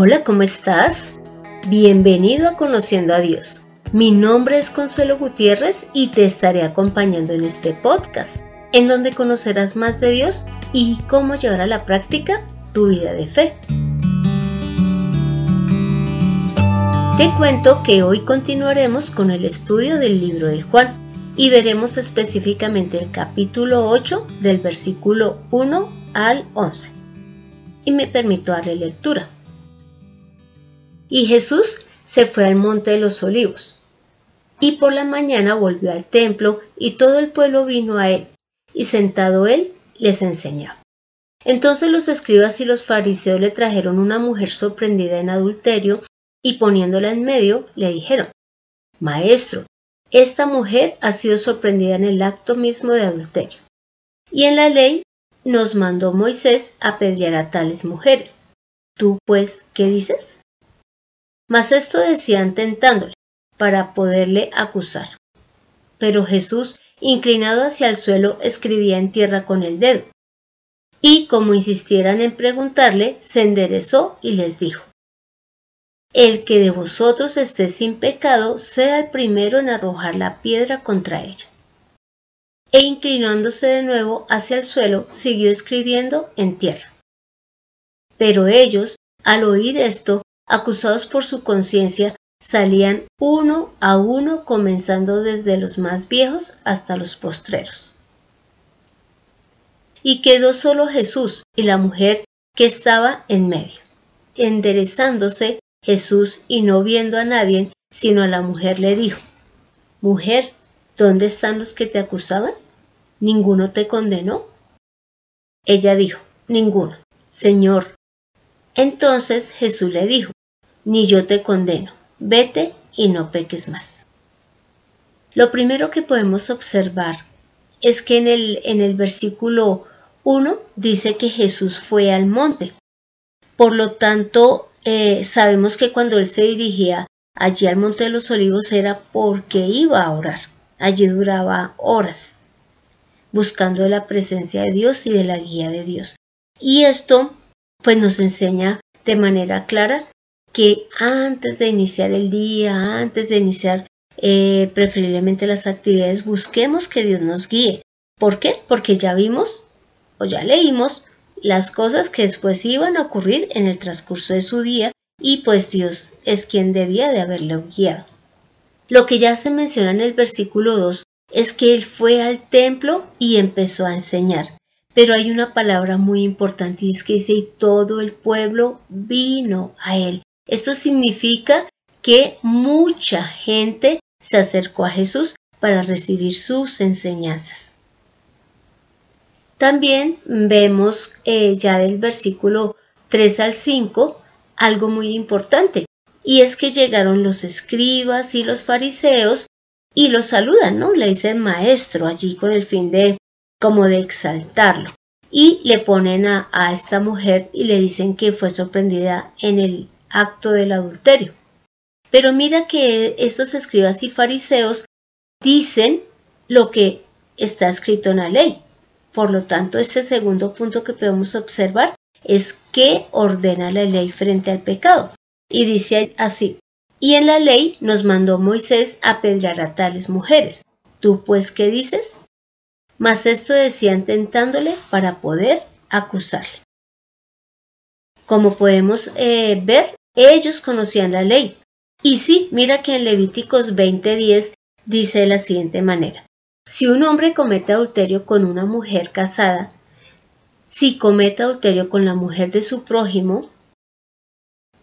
Hola, ¿cómo estás? Bienvenido a Conociendo a Dios. Mi nombre es Consuelo Gutiérrez y te estaré acompañando en este podcast, en donde conocerás más de Dios y cómo llevar a la práctica tu vida de fe. Te cuento que hoy continuaremos con el estudio del libro de Juan y veremos específicamente el capítulo 8 del versículo 1 al 11. Y me permito darle lectura. Y Jesús se fue al monte de los olivos. Y por la mañana volvió al templo y todo el pueblo vino a él, y sentado él les enseñaba. Entonces los escribas y los fariseos le trajeron una mujer sorprendida en adulterio, y poniéndola en medio, le dijeron, Maestro, esta mujer ha sido sorprendida en el acto mismo de adulterio. Y en la ley nos mandó Moisés apedrear a tales mujeres. ¿Tú, pues, qué dices? Mas esto decían tentándole, para poderle acusar. Pero Jesús, inclinado hacia el suelo, escribía en tierra con el dedo. Y como insistieran en preguntarle, se enderezó y les dijo, El que de vosotros esté sin pecado, sea el primero en arrojar la piedra contra ella. E inclinándose de nuevo hacia el suelo, siguió escribiendo en tierra. Pero ellos, al oír esto, acusados por su conciencia, salían uno a uno comenzando desde los más viejos hasta los postreros. Y quedó solo Jesús y la mujer que estaba en medio. Enderezándose Jesús y no viendo a nadie, sino a la mujer le dijo, Mujer, ¿dónde están los que te acusaban? ¿Ninguno te condenó? Ella dijo, Ninguno. Señor. Entonces Jesús le dijo, Ni yo te condeno vete y no peques más. Lo primero que podemos observar es que en el, en el versículo 1 dice que Jesús fue al monte. Por lo tanto, eh, sabemos que cuando él se dirigía allí al monte de los olivos era porque iba a orar. Allí duraba horas, buscando la presencia de Dios y de la guía de Dios. Y esto pues nos enseña de manera clara que antes de iniciar el día, antes de iniciar eh, preferiblemente las actividades, busquemos que Dios nos guíe. ¿Por qué? Porque ya vimos o ya leímos las cosas que después iban a ocurrir en el transcurso de su día y pues Dios es quien debía de haberlo guiado. Lo que ya se menciona en el versículo 2 es que él fue al templo y empezó a enseñar. Pero hay una palabra muy importante y es que dice y todo el pueblo vino a él. Esto significa que mucha gente se acercó a Jesús para recibir sus enseñanzas. También vemos eh, ya del versículo 3 al 5 algo muy importante, y es que llegaron los escribas y los fariseos y los saludan, ¿no? Le dicen maestro allí con el fin de como de exaltarlo. Y le ponen a, a esta mujer y le dicen que fue sorprendida en el acto del adulterio. Pero mira que estos escribas y fariseos dicen lo que está escrito en la ley. Por lo tanto, este segundo punto que podemos observar es que ordena la ley frente al pecado. Y dice así, y en la ley nos mandó Moisés apedrear a tales mujeres. ¿Tú pues qué dices? Mas esto decían tentándole para poder acusarle. Como podemos eh, ver, ellos conocían la ley. Y sí, mira que en Levíticos 20:10 dice de la siguiente manera. Si un hombre comete adulterio con una mujer casada, si comete adulterio con la mujer de su prójimo,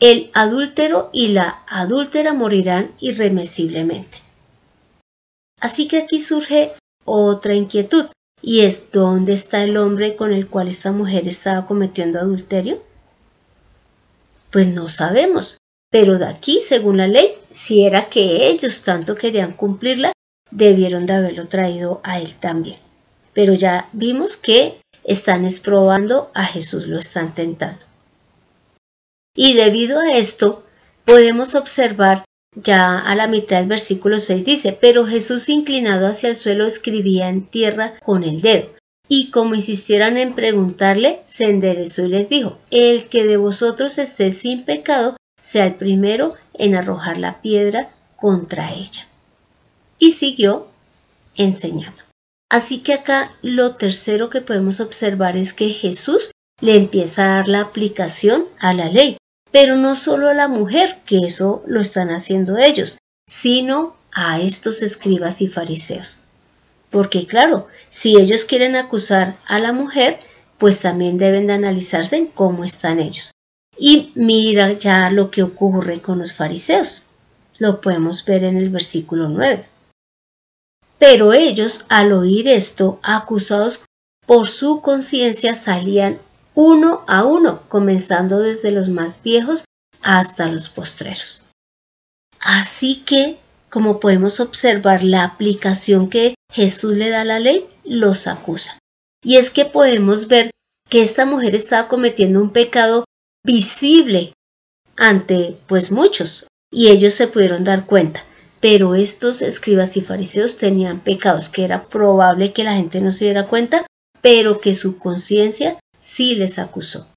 el adúltero y la adúltera morirán irremisiblemente. Así que aquí surge otra inquietud, y es ¿dónde está el hombre con el cual esta mujer estaba cometiendo adulterio? Pues no sabemos, pero de aquí, según la ley, si era que ellos tanto querían cumplirla, debieron de haberlo traído a él también. Pero ya vimos que están exprobando a Jesús, lo están tentando. Y debido a esto, podemos observar ya a la mitad del versículo 6 dice, pero Jesús inclinado hacia el suelo escribía en tierra con el dedo. Y como insistieran en preguntarle, se enderezó y les dijo, el que de vosotros esté sin pecado, sea el primero en arrojar la piedra contra ella. Y siguió enseñando. Así que acá lo tercero que podemos observar es que Jesús le empieza a dar la aplicación a la ley, pero no solo a la mujer, que eso lo están haciendo ellos, sino a estos escribas y fariseos. Porque claro, si ellos quieren acusar a la mujer, pues también deben de analizarse en cómo están ellos. Y mira ya lo que ocurre con los fariseos. Lo podemos ver en el versículo 9. Pero ellos, al oír esto, acusados por su conciencia, salían uno a uno, comenzando desde los más viejos hasta los postreros. Así que, como podemos observar la aplicación que Jesús le da a la ley, los acusa. Y es que podemos ver que esta mujer estaba cometiendo un pecado visible ante pues muchos, y ellos se pudieron dar cuenta. Pero estos escribas y fariseos tenían pecados que era probable que la gente no se diera cuenta, pero que su conciencia sí les acusó.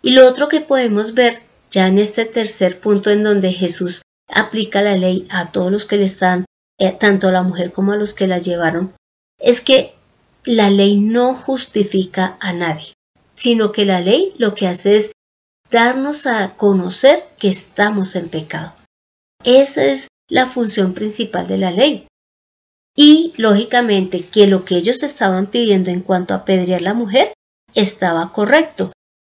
Y lo otro que podemos ver ya en este tercer punto en donde Jesús aplica la ley a todos los que le están, eh, tanto a la mujer como a los que la llevaron, es que la ley no justifica a nadie, sino que la ley lo que hace es darnos a conocer que estamos en pecado. Esa es la función principal de la ley. Y, lógicamente, que lo que ellos estaban pidiendo en cuanto a apedrear a la mujer estaba correcto,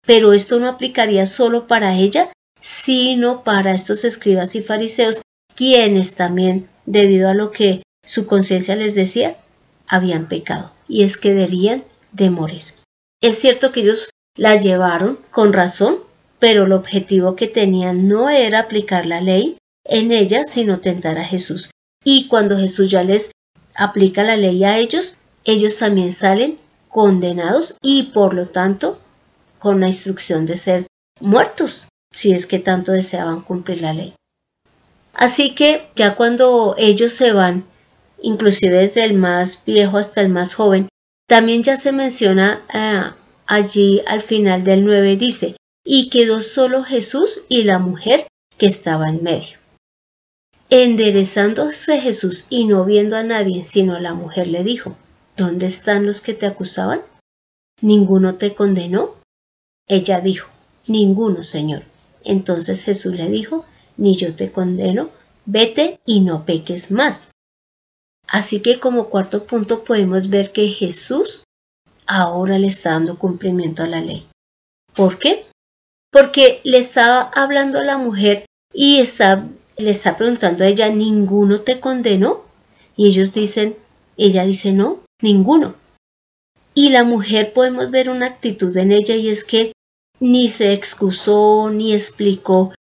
pero esto no aplicaría solo para ella, sino para estos escribas y fariseos, quienes también, debido a lo que su conciencia les decía, habían pecado, y es que debían de morir. Es cierto que ellos la llevaron con razón, pero el objetivo que tenían no era aplicar la ley en ella, sino tentar a Jesús. Y cuando Jesús ya les aplica la ley a ellos, ellos también salen condenados y por lo tanto con la instrucción de ser muertos, si es que tanto deseaban cumplir la ley. Así que ya cuando ellos se van, inclusive desde el más viejo hasta el más joven, también ya se menciona ah, allí al final del 9 dice, y quedó solo Jesús y la mujer que estaba en medio. Enderezándose Jesús y no viendo a nadie sino a la mujer le dijo, ¿Dónde están los que te acusaban? ¿Ninguno te condenó? Ella dijo, Ninguno, Señor. Entonces Jesús le dijo, Ni yo te condeno, vete y no peques más. Así que como cuarto punto podemos ver que Jesús ahora le está dando cumplimiento a la ley. ¿Por qué? Porque le estaba hablando a la mujer y está, le está preguntando a ella, ¿ninguno te condenó? Y ellos dicen, ella dice, no, ninguno. Y la mujer podemos ver una actitud en ella y es que ni se excusó ni explicó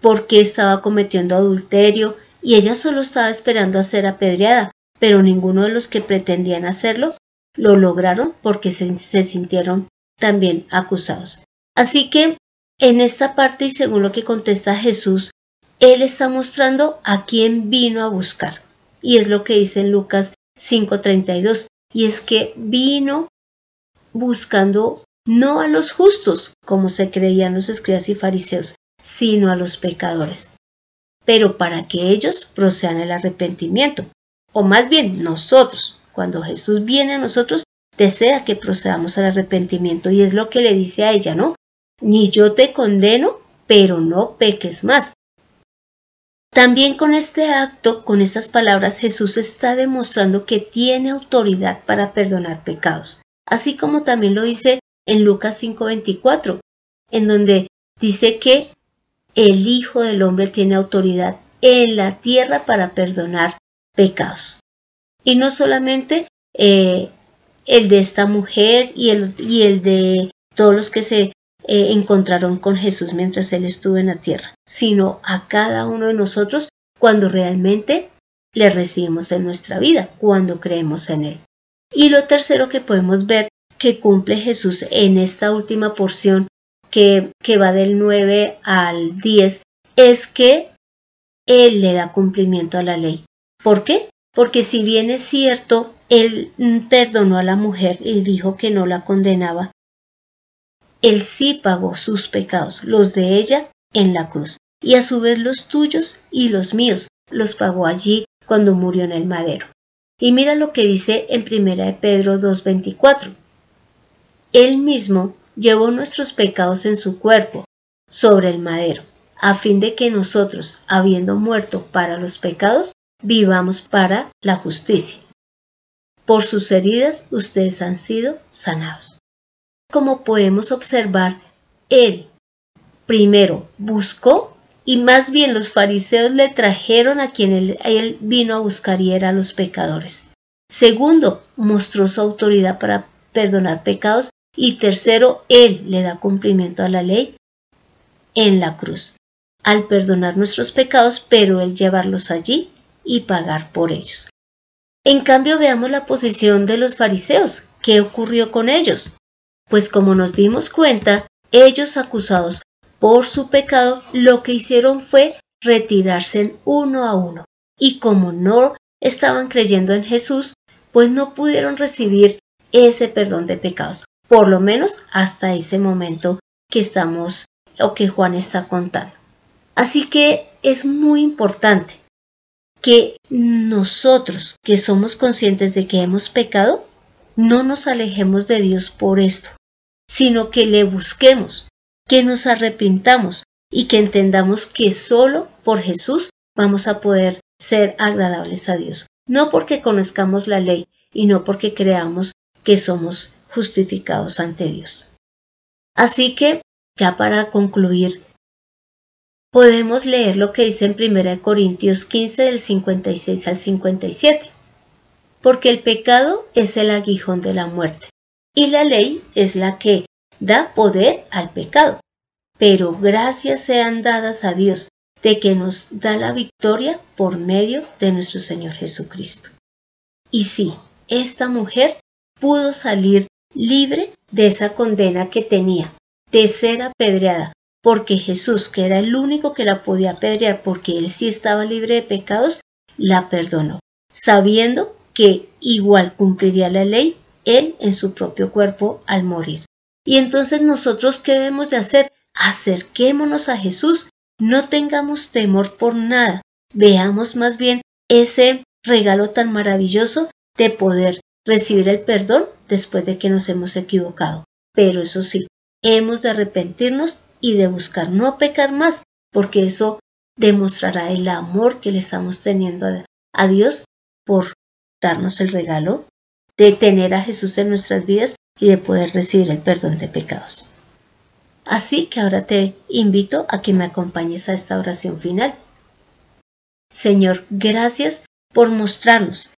por qué estaba cometiendo adulterio y ella solo estaba esperando a ser apedreada, pero ninguno de los que pretendían hacerlo lo lograron porque se, se sintieron también acusados. Así que en esta parte y según lo que contesta Jesús, Él está mostrando a quién vino a buscar. Y es lo que dice en Lucas 5:32 y es que vino buscando no a los justos, como se creían los escribas y fariseos, sino a los pecadores, pero para que ellos procedan el arrepentimiento, o más bien nosotros, cuando Jesús viene a nosotros, desea que procedamos al arrepentimiento y es lo que le dice a ella, ¿no? Ni yo te condeno, pero no peques más. También con este acto, con estas palabras, Jesús está demostrando que tiene autoridad para perdonar pecados, así como también lo dice en Lucas 5:24, en donde dice que el Hijo del Hombre tiene autoridad en la tierra para perdonar pecados. Y no solamente eh, el de esta mujer y el, y el de todos los que se eh, encontraron con Jesús mientras Él estuvo en la tierra, sino a cada uno de nosotros cuando realmente le recibimos en nuestra vida, cuando creemos en Él. Y lo tercero que podemos ver que cumple Jesús en esta última porción que, que va del 9 al 10 es que Él le da cumplimiento a la ley. ¿Por qué? porque si bien es cierto, él perdonó a la mujer y dijo que no la condenaba, él sí pagó sus pecados, los de ella, en la cruz, y a su vez los tuyos y los míos los pagó allí cuando murió en el madero. Y mira lo que dice en 1 Pedro 2.24. Él mismo llevó nuestros pecados en su cuerpo, sobre el madero, a fin de que nosotros, habiendo muerto para los pecados, vivamos para la justicia. Por sus heridas ustedes han sido sanados. Como podemos observar, Él primero buscó y más bien los fariseos le trajeron a quien él, vino a buscar y era los pecadores. Segundo, mostró su autoridad para perdonar pecados y tercero, Él le da cumplimiento a la ley en la cruz, al perdonar nuestros pecados, pero Él llevarlos allí y pagar por ellos. En cambio, veamos la posición de los fariseos. ¿Qué ocurrió con ellos? Pues como nos dimos cuenta, ellos acusados por su pecado, lo que hicieron fue retirarse uno a uno. Y como no estaban creyendo en Jesús, pues no pudieron recibir ese perdón de pecados, por lo menos hasta ese momento que estamos o que Juan está contando. Así que es muy importante que nosotros, que somos conscientes de que hemos pecado, no nos alejemos de Dios por esto, sino que le busquemos, que nos arrepintamos y que entendamos que solo por Jesús vamos a poder ser agradables a Dios. No porque conozcamos la ley y no porque creamos que somos justificados ante Dios. Así que, ya para concluir, podemos leer lo que dice en 1 Corintios 15 del 56 al 57. Porque el pecado es el aguijón de la muerte, y la ley es la que da poder al pecado. Pero gracias sean dadas a Dios de que nos da la victoria por medio de nuestro Señor Jesucristo. Y sí, esta mujer pudo salir libre de esa condena que tenía, de ser apedreada, porque Jesús, que era el único que la podía apedrear porque él sí estaba libre de pecados, la perdonó, sabiendo que igual cumpliría la ley él en su propio cuerpo al morir. Y entonces nosotros, ¿qué debemos de hacer? Acerquémonos a Jesús, no tengamos temor por nada, veamos más bien ese regalo tan maravilloso de poder recibir el perdón después de que nos hemos equivocado. Pero eso sí, hemos de arrepentirnos y de buscar no pecar más, porque eso demostrará el amor que le estamos teniendo a Dios por darnos el regalo de tener a Jesús en nuestras vidas y de poder recibir el perdón de pecados. Así que ahora te invito a que me acompañes a esta oración final. Señor, gracias por mostrarnos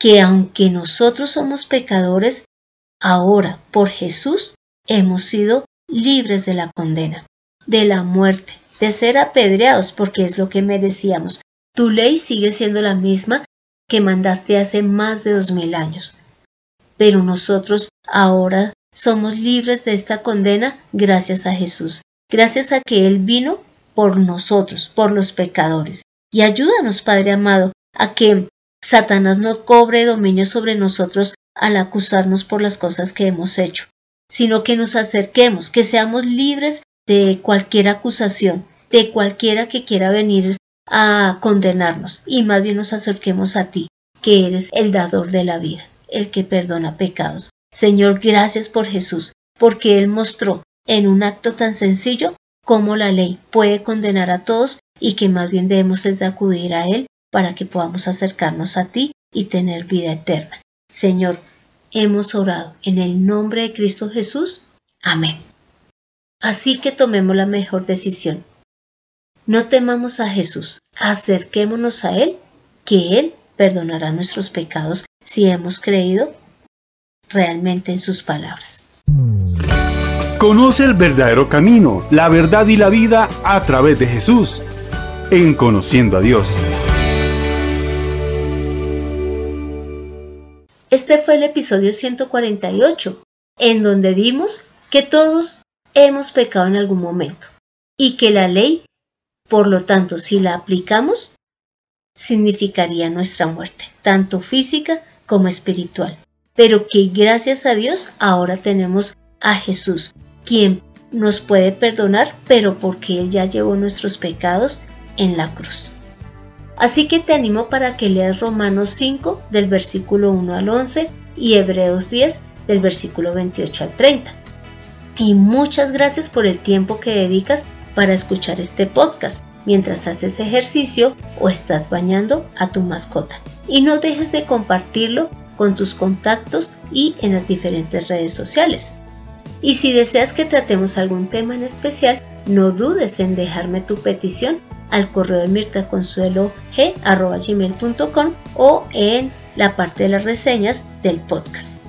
que aunque nosotros somos pecadores, ahora por Jesús hemos sido libres de la condena, de la muerte, de ser apedreados porque es lo que merecíamos. Tu ley sigue siendo la misma que mandaste hace más de dos mil años. Pero nosotros ahora somos libres de esta condena gracias a Jesús, gracias a que Él vino por nosotros, por los pecadores. Y ayúdanos, Padre amado, a que Satanás no cobre dominio sobre nosotros al acusarnos por las cosas que hemos hecho, sino que nos acerquemos, que seamos libres de cualquier acusación, de cualquiera que quiera venir a condenarnos, y más bien nos acerquemos a ti, que eres el dador de la vida, el que perdona pecados. Señor, gracias por Jesús, porque Él mostró en un acto tan sencillo cómo la ley puede condenar a todos y que más bien debemos es de acudir a Él para que podamos acercarnos a ti y tener vida eterna. Señor, hemos orado en el nombre de Cristo Jesús. Amén. Así que tomemos la mejor decisión. No temamos a Jesús, acerquémonos a Él, que Él perdonará nuestros pecados si hemos creído realmente en sus palabras. Conoce el verdadero camino, la verdad y la vida a través de Jesús, en conociendo a Dios. Este fue el episodio 148, en donde vimos que todos hemos pecado en algún momento y que la ley, por lo tanto, si la aplicamos, significaría nuestra muerte, tanto física como espiritual. Pero que gracias a Dios ahora tenemos a Jesús, quien nos puede perdonar, pero porque Él ya llevó nuestros pecados en la cruz. Así que te animo para que leas Romanos 5 del versículo 1 al 11 y Hebreos 10 del versículo 28 al 30. Y muchas gracias por el tiempo que dedicas para escuchar este podcast mientras haces ejercicio o estás bañando a tu mascota. Y no dejes de compartirlo con tus contactos y en las diferentes redes sociales. Y si deseas que tratemos algún tema en especial, no dudes en dejarme tu petición al correo de mirtaconsuelog.com o en la parte de las reseñas del podcast.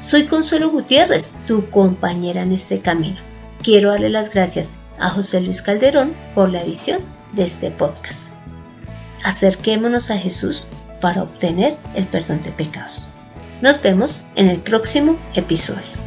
Soy Consuelo Gutiérrez, tu compañera en este camino. Quiero darle las gracias a José Luis Calderón por la edición de este podcast. Acerquémonos a Jesús para obtener el perdón de pecados. Nos vemos en el próximo episodio.